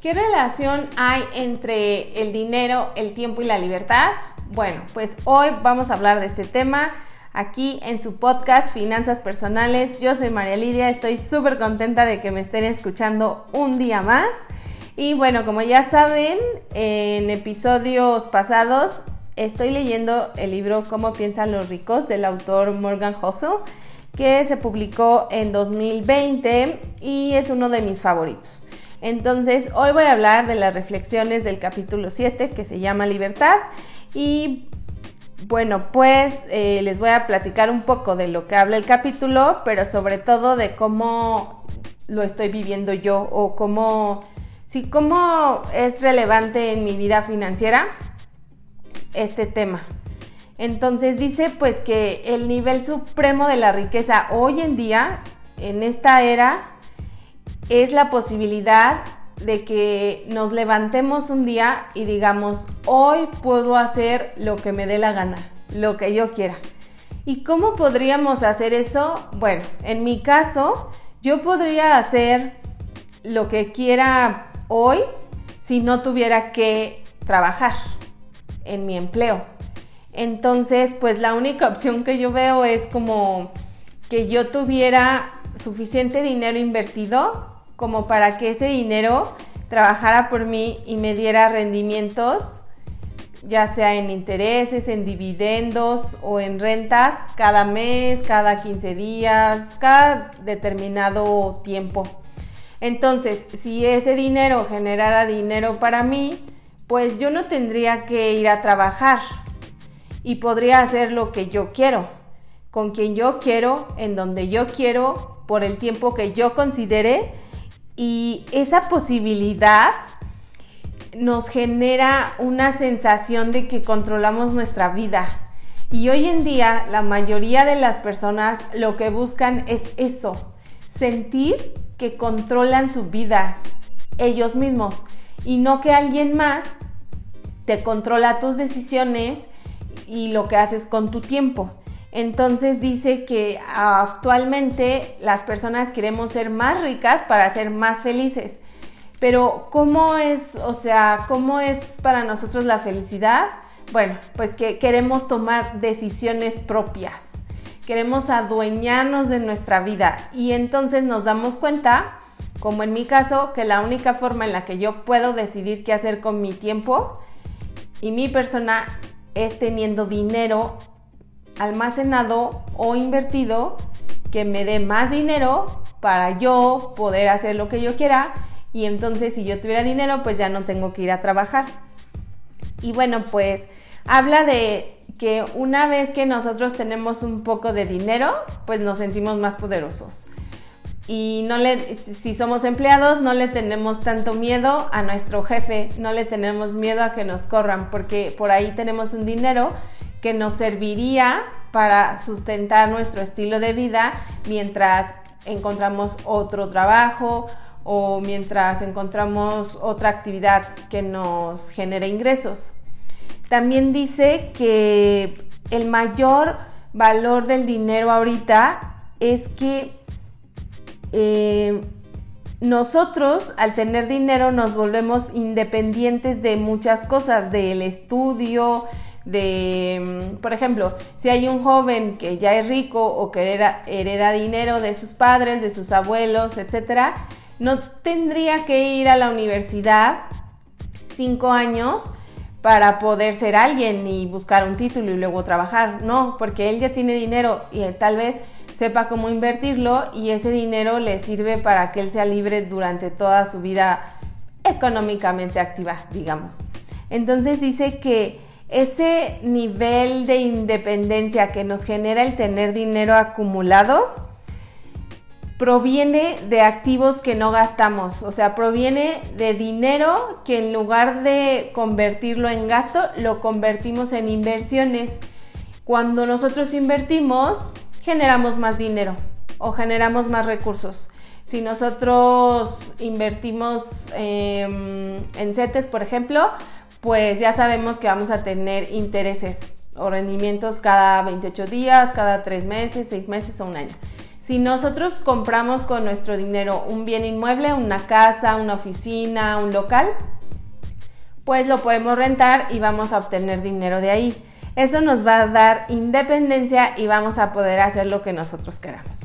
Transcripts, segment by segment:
¿Qué relación hay entre el dinero, el tiempo y la libertad? Bueno, pues hoy vamos a hablar de este tema aquí en su podcast Finanzas Personales. Yo soy María Lidia, estoy súper contenta de que me estén escuchando un día más. Y bueno, como ya saben, en episodios pasados estoy leyendo el libro Cómo piensan los ricos del autor Morgan Housel, que se publicó en 2020 y es uno de mis favoritos. Entonces, hoy voy a hablar de las reflexiones del capítulo 7 que se llama Libertad y bueno, pues eh, les voy a platicar un poco de lo que habla el capítulo, pero sobre todo de cómo lo estoy viviendo yo o cómo, sí, cómo es relevante en mi vida financiera este tema. Entonces dice pues que el nivel supremo de la riqueza hoy en día, en esta era, es la posibilidad de que nos levantemos un día y digamos, hoy puedo hacer lo que me dé la gana, lo que yo quiera. ¿Y cómo podríamos hacer eso? Bueno, en mi caso, yo podría hacer lo que quiera hoy si no tuviera que trabajar en mi empleo. Entonces, pues la única opción que yo veo es como que yo tuviera suficiente dinero invertido como para que ese dinero trabajara por mí y me diera rendimientos, ya sea en intereses, en dividendos o en rentas, cada mes, cada 15 días, cada determinado tiempo. Entonces, si ese dinero generara dinero para mí, pues yo no tendría que ir a trabajar y podría hacer lo que yo quiero, con quien yo quiero, en donde yo quiero, por el tiempo que yo considere y esa posibilidad nos genera una sensación de que controlamos nuestra vida. Y hoy en día la mayoría de las personas lo que buscan es eso, sentir que controlan su vida ellos mismos y no que alguien más te controla tus decisiones y lo que haces con tu tiempo. Entonces dice que actualmente las personas queremos ser más ricas para ser más felices. Pero ¿cómo es, o sea, cómo es para nosotros la felicidad? Bueno, pues que queremos tomar decisiones propias. Queremos adueñarnos de nuestra vida y entonces nos damos cuenta, como en mi caso, que la única forma en la que yo puedo decidir qué hacer con mi tiempo y mi persona es teniendo dinero almacenado o invertido que me dé más dinero para yo poder hacer lo que yo quiera y entonces si yo tuviera dinero pues ya no tengo que ir a trabajar. Y bueno, pues habla de que una vez que nosotros tenemos un poco de dinero, pues nos sentimos más poderosos. Y no le, si somos empleados, no le tenemos tanto miedo a nuestro jefe, no le tenemos miedo a que nos corran, porque por ahí tenemos un dinero que nos serviría para sustentar nuestro estilo de vida mientras encontramos otro trabajo o mientras encontramos otra actividad que nos genere ingresos. También dice que el mayor valor del dinero ahorita es que eh, nosotros al tener dinero nos volvemos independientes de muchas cosas, del estudio, de, mm, por ejemplo, si hay un joven que ya es rico o que hereda, dinero de sus padres, de sus abuelos, etc., no tendría que ir a la universidad cinco años para poder ser alguien y buscar un título y luego trabajar. No, porque él ya tiene dinero y tal vez sepa cómo invertirlo y ese dinero le sirve para que él sea libre durante toda su vida económicamente activa, digamos. Entonces dice que ese nivel de independencia que nos genera el tener dinero acumulado proviene de activos que no gastamos, o sea, proviene de dinero que en lugar de convertirlo en gasto, lo convertimos en inversiones. Cuando nosotros invertimos, generamos más dinero o generamos más recursos. Si nosotros invertimos em, en CETES, por ejemplo, pues ya sabemos que vamos a tener intereses o rendimientos cada 28 días, cada 3 meses, 6 meses o un año. Si nosotros compramos con nuestro dinero un bien inmueble, una casa, una oficina, un local, pues lo podemos rentar y vamos a obtener dinero de ahí. Eso nos va a dar independencia y vamos a poder hacer lo que nosotros queramos.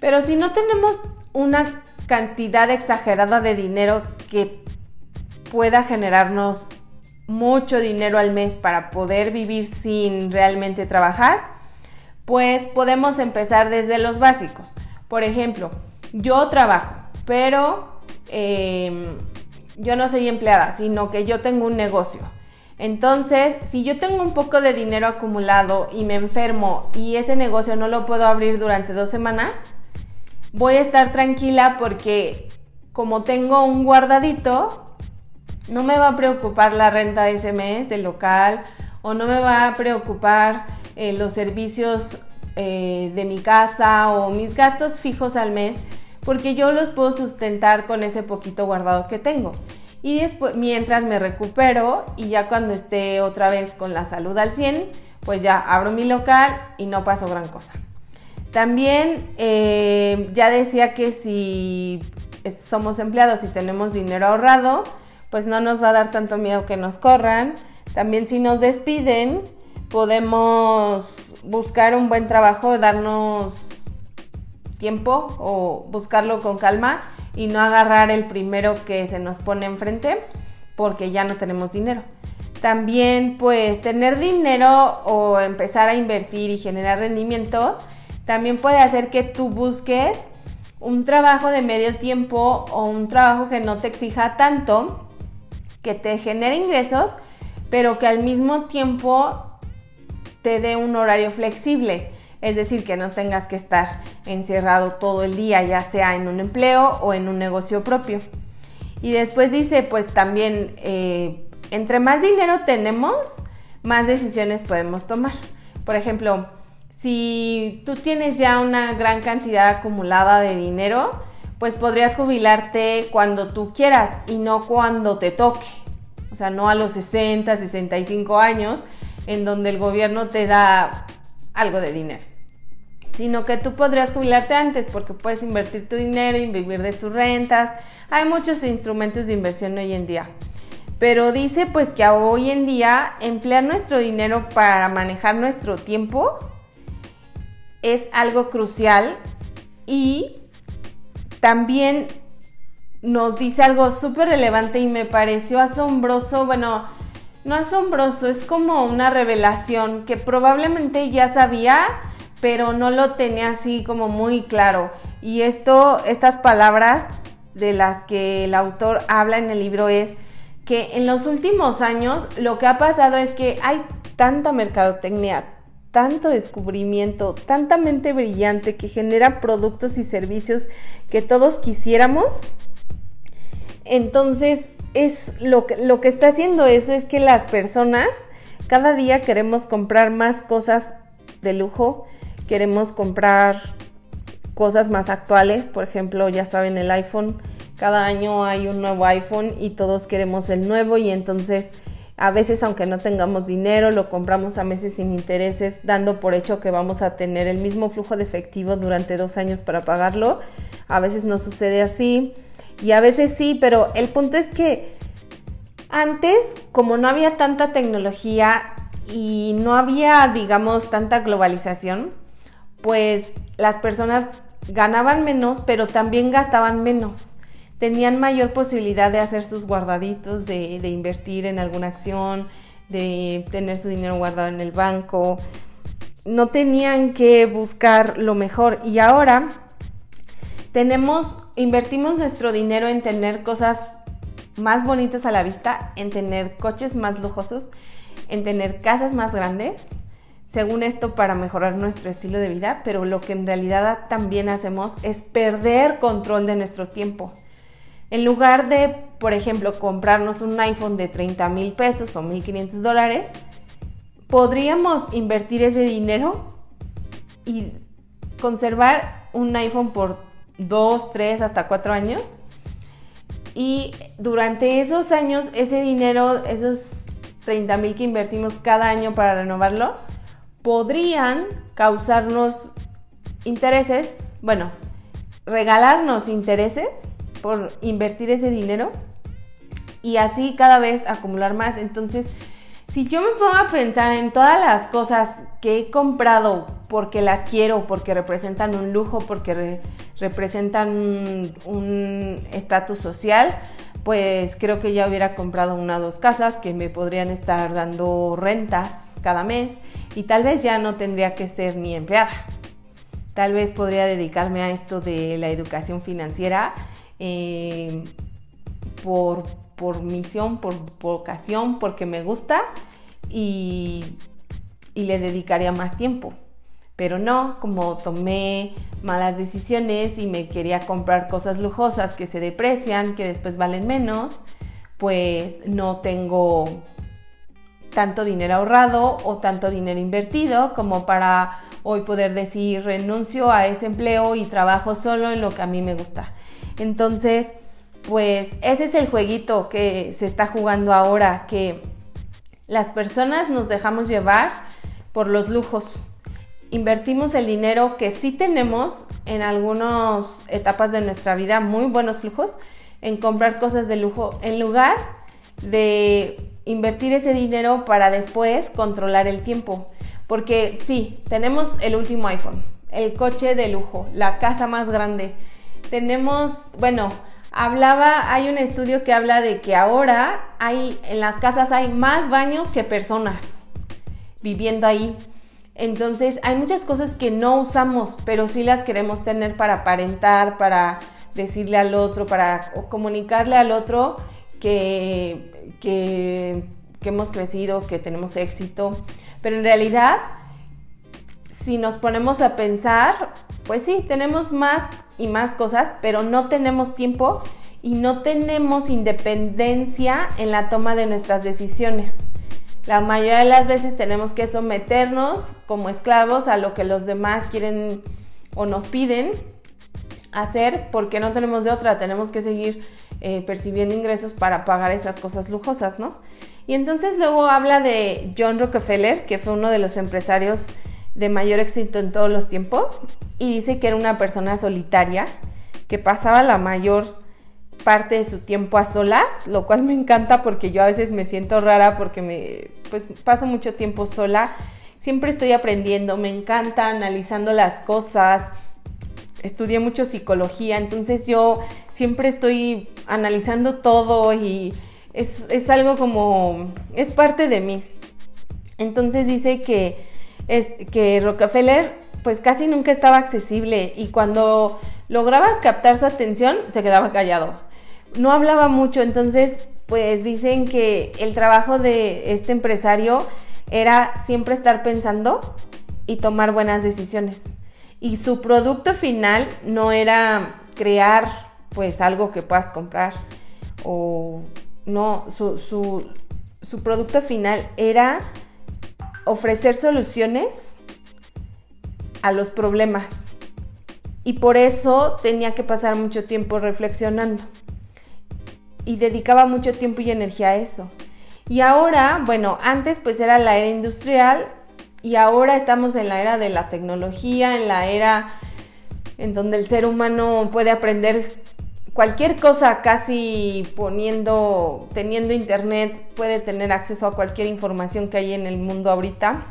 Pero si no tenemos una cantidad exagerada de dinero que pueda generarnos mucho dinero al mes para poder vivir sin realmente trabajar, pues podemos empezar desde los básicos. Por ejemplo, yo trabajo, pero em, yo no soy empleada, sino que yo tengo un negocio. Entonces, si yo tengo un poco de dinero acumulado y me enfermo y ese negocio no lo puedo abrir durante dos semanas, voy a estar tranquila porque como tengo un guardadito, no me va a preocupar la renta de ese mes del local o no me va a preocupar eh, los servicios eh, de mi casa o mis gastos fijos al mes porque yo los puedo sustentar con ese poquito guardado que tengo. Y después, mientras me recupero y ya cuando esté otra vez con la salud al 100, pues ya abro mi local y no paso gran cosa. También eh, ya decía que si somos empleados y tenemos dinero ahorrado, pues no nos va a dar tanto miedo que nos corran. También si nos despiden, podemos buscar un buen trabajo, darnos tiempo o buscarlo con calma y no agarrar el primero que se nos pone enfrente porque ya no tenemos dinero. También pues tener dinero o empezar a invertir y generar rendimientos también puede hacer que tú busques un trabajo de medio tiempo o un trabajo que no te exija tanto, que te genere ingresos, pero que al mismo tiempo te dé un horario flexible. Es decir, que no tengas que estar encerrado todo el día, ya sea en un empleo o en un negocio propio. Y después dice, pues también, eh, entre más dinero tenemos, más decisiones podemos tomar. Por ejemplo, si tú tienes ya una gran cantidad acumulada de dinero, pues podrías jubilarte cuando tú quieras y no cuando te toque. O sea, no a los 60, 65 años, en donde el gobierno te da algo de dinero sino que tú podrías jubilarte antes porque puedes invertir tu dinero y vivir de tus rentas. Hay muchos instrumentos de inversión hoy en día. Pero dice pues que hoy en día emplear nuestro dinero para manejar nuestro tiempo es algo crucial y también nos dice algo súper relevante y me pareció asombroso, bueno, no asombroso, es como una revelación que probablemente ya sabía, pero no lo tenía así como muy claro. Y esto, estas palabras de las que el autor habla en el libro es que en los últimos años lo que ha pasado es que hay tanta mercadotecnia, tanto descubrimiento, tanta mente brillante que genera productos y servicios que todos quisiéramos. Entonces, es lo que, lo que está haciendo eso es que las personas cada día queremos comprar más cosas de lujo, queremos comprar cosas más actuales, por ejemplo, ya saben, el iPhone, cada año hay un nuevo iPhone y todos queremos el nuevo y entonces a veces aunque no tengamos dinero lo compramos a meses sin intereses, dando por hecho que vamos a tener el mismo flujo de efectivo durante dos años para pagarlo. A veces no sucede así y a veces sí, pero el punto es que antes, como no había tanta tecnología y no había, digamos, tanta globalización, pues las personas ganaban menos, pero también gastaban menos. Tenían mayor posibilidad de hacer sus guardaditos, de, invertir en alguna acción, de tener su dinero guardado en el banco. No tenían que buscar lo mejor. Y ahora tenemos, invertimos nuestro dinero en tener cosas más bonitas a la vista, en tener coches más lujosos, en tener casas más grandes, según esto para mejorar nuestro estilo de vida, pero lo que en realidad también hacemos es perder control de nuestro tiempo. En lugar de, por ejemplo, comprarnos un iPhone de 30 mil pesos o 1.500 dólares, podríamos invertir ese dinero y conservar un iPhone por 2, 3, hasta 4 años. Y durante esos años, ese dinero, esos 30 mil que invertimos cada año para renovarlo, podrían causarnos intereses, bueno, regalarnos intereses por invertir ese dinero y así cada vez acumular más. Entonces, si yo me pongo a pensar en todas las cosas que he comprado porque las quiero, porque representan un lujo, porque representan un estatus social, pues creo que ya hubiera comprado una o dos casas que me podrían estar dando rentas cada mes y tal vez ya no tendría que ser ni empleada. Tal vez podría dedicarme a esto de la educación financiera eh, por, misión, por vocación, porque me gusta y, y le dedicaría más tiempo. Pero no, como tomé malas decisiones y me quería comprar cosas lujosas que se deprecian, que después valen menos, pues no tengo tanto dinero ahorrado o tanto dinero invertido como para hoy poder decir renuncio a ese empleo y trabajo solo en lo que a mí me gusta. Entonces, pues ese es el jueguito que se está jugando ahora, que las personas nos dejamos llevar por los lujos, invertimos el dinero que sí tenemos en algunas etapas de nuestra vida, muy buenos flujos, en comprar cosas de lujo, en lugar de invertir ese dinero para después controlar el tiempo. Porque sí, tenemos el último iPhone, el coche de lujo, la casa más grande. Tenemos, bueno, hablaba, hay un estudio que habla de que ahora hay en las casas hay más baños que personas viviendo ahí. Entonces hay muchas cosas que no usamos, pero sí las queremos tener para aparentar, para decirle al otro, para comunicarle al otro que, que, hemos crecido, que tenemos éxito. Pero en realidad, si nos ponemos a pensar, pues sí, tenemos más y más cosas, pero no tenemos tiempo y no tenemos independencia en la toma de nuestras decisiones. La mayoría de las veces tenemos que someternos como esclavos a lo que los demás quieren o nos piden hacer porque no tenemos de otra, tenemos que seguir eh, percibiendo ingresos para pagar esas cosas lujosas, ¿no? Y entonces luego habla de John Rockefeller, que fue uno de los empresarios de mayor éxito en todos los tiempos, y dice que era una persona solitaria, que pasaba la mayor parte de su tiempo a solas, lo cual me encanta porque yo a veces me siento rara porque me pues paso mucho tiempo sola. Siempre estoy aprendiendo, me encanta analizando las cosas. Estudié mucho psicología, entonces yo siempre estoy analizando todo y es, es algo como es parte de mí. Entonces dice que es que Rockefeller pues casi nunca estaba accesible y cuando lograbas captar su atención se quedaba callado no hablaba mucho, entonces pues dicen que el trabajo de este empresario era siempre estar pensando y tomar buenas decisiones. Y su producto final no era crear pues algo que puedas comprar o no, su, su, su producto final era ofrecer soluciones a los problemas. Y por eso tenía que pasar mucho tiempo reflexionando y dedicaba mucho tiempo y energía a eso. Y ahora, bueno, antes pues era la era industrial y ahora estamos en la era de la tecnología, en la era en donde el ser humano puede aprender cualquier cosa casi poniendo, teniendo internet, puede tener acceso a cualquier información que hay en el mundo ahorita.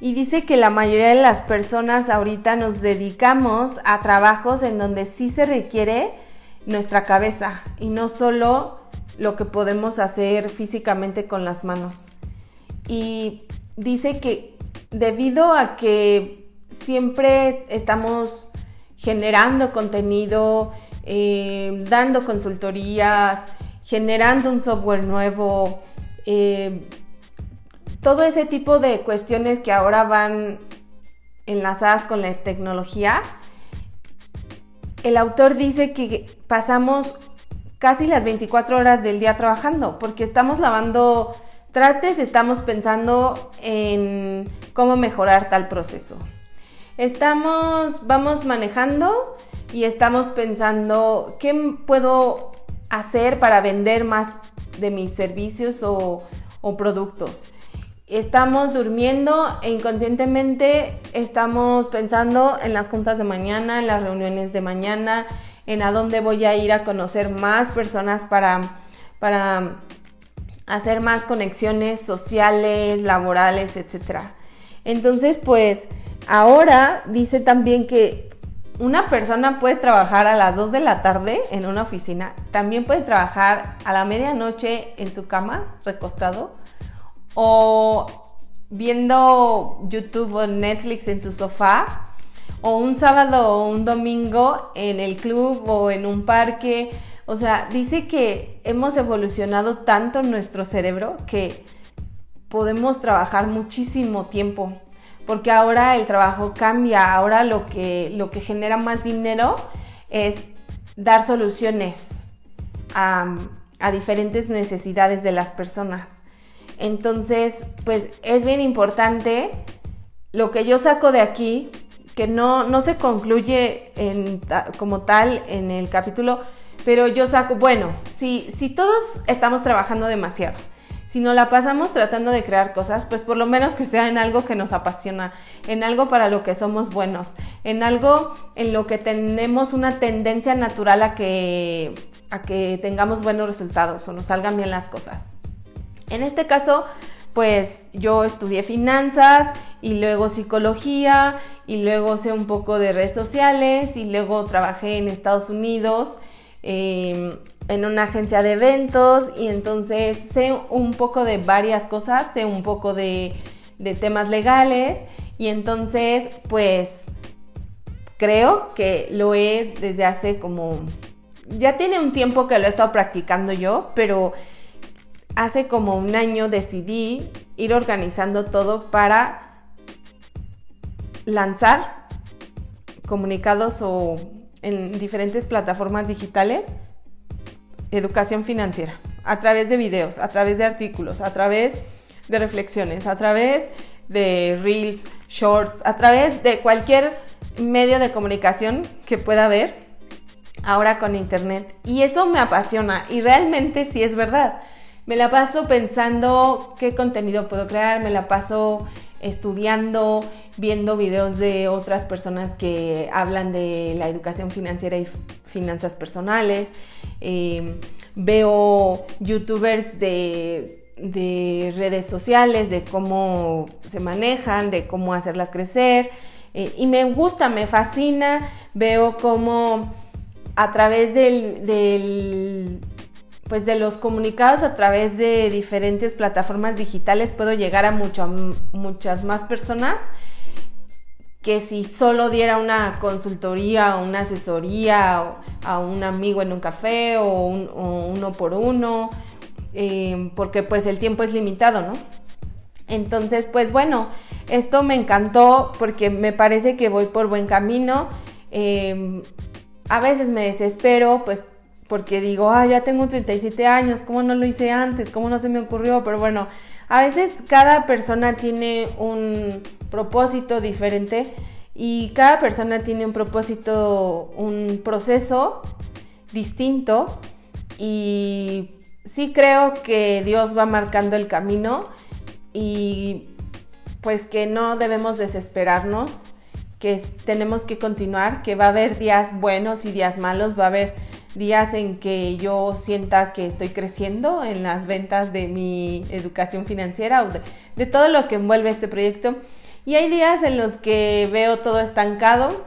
Y dice que la mayoría de las personas ahorita nos dedicamos a trabajos en donde sí se requiere nuestra cabeza y no solo lo que podemos hacer físicamente con las manos. Y dice que debido a que siempre estamos generando contenido, eh, dando consultorías, generando un software nuevo, eh, todo ese tipo de cuestiones que ahora van enlazadas con la tecnología, el autor dice que pasamos casi las 24 horas del día trabajando, porque estamos lavando trastes, estamos pensando en cómo mejorar tal proceso. Estamos, vamos manejando y estamos pensando qué puedo hacer para vender más de mis servicios o, productos. estamos durmiendo e inconscientemente estamos pensando en las juntas de mañana, en las reuniones de mañana, en a dónde voy a ir a conocer más personas para, para hacer más conexiones sociales, laborales, etc. Entonces, pues ahora dice también que una persona puede trabajar a las 2 de la tarde en una oficina, también puede trabajar a la medianoche en su cama, recostado, o viendo YouTube o Netflix en su sofá, o un sábado o un domingo en el club o en un parque. O sea, dice que hemos evolucionado tanto nuestro cerebro que podemos trabajar muchísimo tiempo. Porque ahora el trabajo cambia, ahora lo que, lo que genera más dinero es dar soluciones a, diferentes necesidades de las personas. Entonces, pues es bien importante lo que yo saco de aquí, que no, no se concluye como tal en el capítulo, pero yo saco, bueno, si, si todos estamos trabajando demasiado, si nos la pasamos tratando de crear cosas, pues por lo menos que sea en algo que nos apasiona, en algo para lo que somos buenos, en algo en lo que tenemos una tendencia natural a que, a que tengamos buenos resultados o nos salgan bien las cosas. En este caso, pues yo estudié finanzas y luego psicología y luego sé un poco de redes sociales y luego trabajé en Estados Unidos em, en una agencia de eventos y entonces sé un poco de varias cosas, sé un poco de, temas legales y entonces pues creo que lo he desde hace como... Ya tiene un tiempo que lo he estado practicando yo, pero hace como un año decidí ir organizando todo para lanzar comunicados o en diferentes plataformas digitales educación financiera a través de videos, a través de artículos, a través de reflexiones, a través de reels, shorts, a través de cualquier medio de comunicación que pueda haber ahora con internet. Y eso me apasiona y realmente sí es verdad. Me la paso pensando qué contenido puedo crear, me la paso estudiando, viendo videos de otras personas que hablan de la educación financiera y finanzas personales. Em, veo youtubers de, de, redes sociales, de cómo se manejan, de cómo hacerlas crecer. Eh, y me gusta, me fascina. Veo cómo a través del pues de los comunicados a través de diferentes plataformas digitales puedo llegar a muchas más personas que si solo diera una consultoría o una asesoría a un amigo en un café o, uno por uno, eh, porque pues el tiempo es limitado, ¿no? Entonces, pues bueno, esto me encantó porque me parece que voy por buen camino. Eh, a veces me desespero, pues porque digo, ah, ya tengo 37 años, ¿cómo no lo hice antes? ¿Cómo no se me ocurrió? Pero bueno, a veces cada persona tiene un propósito diferente y cada persona tiene un propósito, un proceso distinto y sí creo que Dios va marcando el camino y pues que no debemos desesperarnos, que tenemos que continuar, que va a haber días buenos y días malos, va a haber días en que yo sienta que estoy creciendo en las ventas de mi educación financiera o de, todo lo que envuelve este proyecto. Y hay días en los que veo todo estancado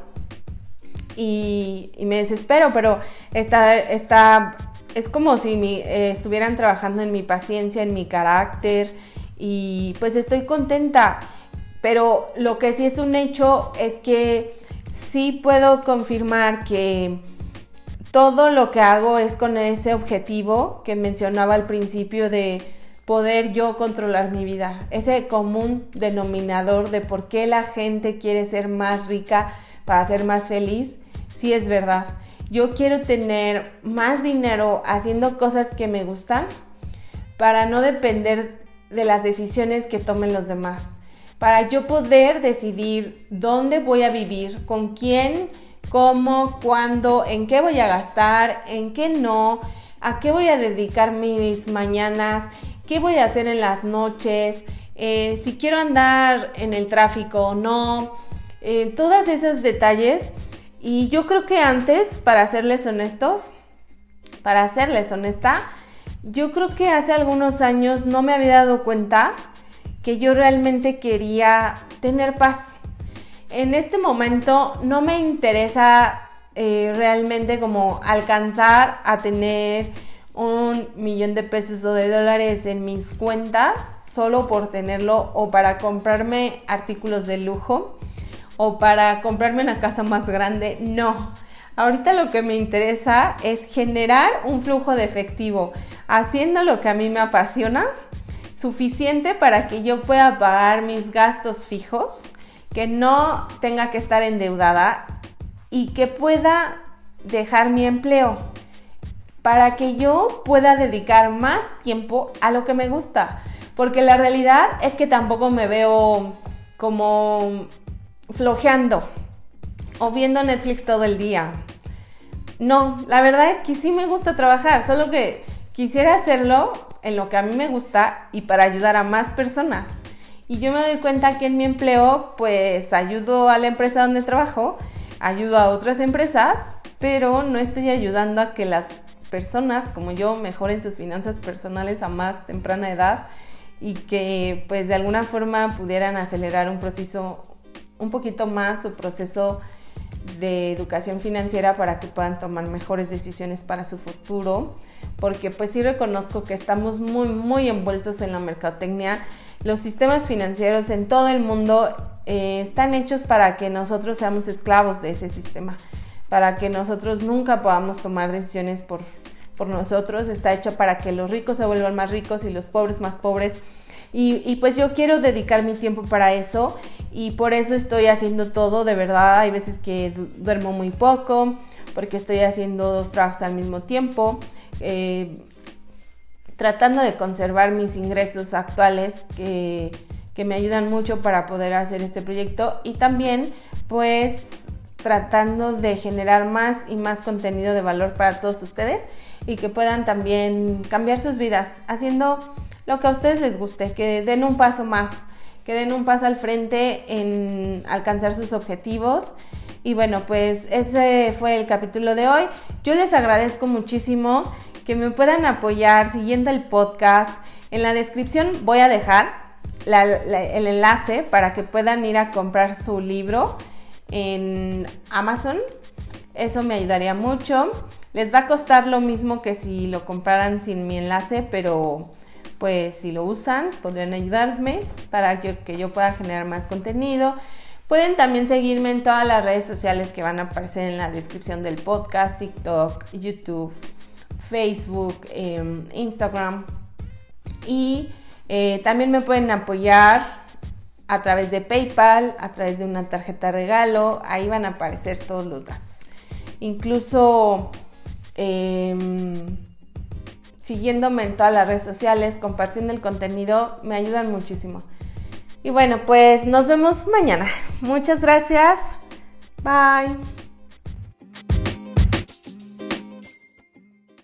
y, me desespero, pero está, está, es como si eh, estuvieran trabajando en mi paciencia, en mi carácter y pues estoy contenta. Pero lo que sí es un hecho es que sí puedo confirmar que todo lo que hago es con ese objetivo que mencionaba al principio de poder yo controlar mi vida, ese común denominador de por qué la gente quiere ser más rica para ser más feliz, sí es verdad. Yo quiero tener más dinero haciendo cosas que me gustan para no depender de las decisiones que tomen los demás, para yo poder decidir dónde voy a vivir, con quién cómo, cuándo, en qué voy a gastar, en qué no, a qué voy a dedicar mis mañanas, qué voy a hacer en las noches, eh, si quiero andar en el tráfico o no, eh, todos esos detalles. Y yo creo que antes, para serles honestos, para serles honesta, yo creo que hace algunos años no me había dado cuenta que yo realmente quería tener paz. En este momento no me interesa eh, realmente como alcanzar a tener un millón de pesos o de dólares en mis cuentas solo por tenerlo o para comprarme artículos de lujo o para comprarme una casa más grande. No. Ahorita lo que me interesa es generar un flujo de efectivo haciendo lo que a mí me apasiona, suficiente para que yo pueda pagar mis gastos fijos, que no tenga que estar endeudada y que pueda dejar mi empleo para que yo pueda dedicar más tiempo a lo que me gusta. Porque la realidad es que tampoco me veo como flojeando o viendo Netflix todo el día. No, la verdad es que sí me gusta trabajar, solo que quisiera hacerlo en lo que a mí me gusta y para ayudar a más personas. Y yo me doy cuenta que en mi empleo, pues ayudo a la empresa donde trabajo, ayudo a otras empresas, pero no estoy ayudando a que las personas como yo mejoren sus finanzas personales a más temprana edad y que pues de alguna forma pudieran acelerar un proceso un poquito más su proceso de educación financiera para que puedan tomar mejores decisiones para su futuro. Porque pues sí reconozco que estamos muy muy envueltos en la mercadotecnia. Los sistemas financieros en todo el mundo eh, están hechos para que nosotros seamos esclavos de ese sistema para que nosotros nunca podamos tomar decisiones por por nosotros, está hecho para que los ricos se vuelvan más ricos y los pobres más pobres. Y, pues yo quiero dedicar mi tiempo para eso y por eso estoy haciendo todo, de verdad, hay veces que duermo muy poco, porque estoy haciendo dos trabajos al mismo tiempo, eh, tratando de conservar mis ingresos actuales que, que me ayudan mucho para poder hacer este proyecto y también pues tratando de generar más y más contenido de valor para todos ustedes y que puedan también cambiar sus vidas haciendo lo que a ustedes les guste, que den un paso más, que den un paso al frente en alcanzar sus objetivos. Y bueno, pues ese fue el capítulo de hoy. Yo les agradezco muchísimo que me puedan apoyar siguiendo el podcast. En la descripción voy a dejar el enlace para que puedan ir a comprar su libro en Amazon. Eso me ayudaría mucho. Les va a costar lo mismo que si lo compraran sin mi enlace, pero pues si lo usan podrían ayudarme para que, yo pueda generar más contenido. Pueden también seguirme en todas las redes sociales que van a aparecer en la descripción del podcast, TikTok, YouTube, Facebook, em, Instagram. Y eh, también me pueden apoyar a través de PayPal, a través de una tarjeta regalo. Ahí van a aparecer todos los datos. Incluso Em, siguiéndome en todas las redes sociales, compartiendo el contenido, me ayudan muchísimo. Y bueno, pues nos vemos mañana. Muchas gracias. Bye.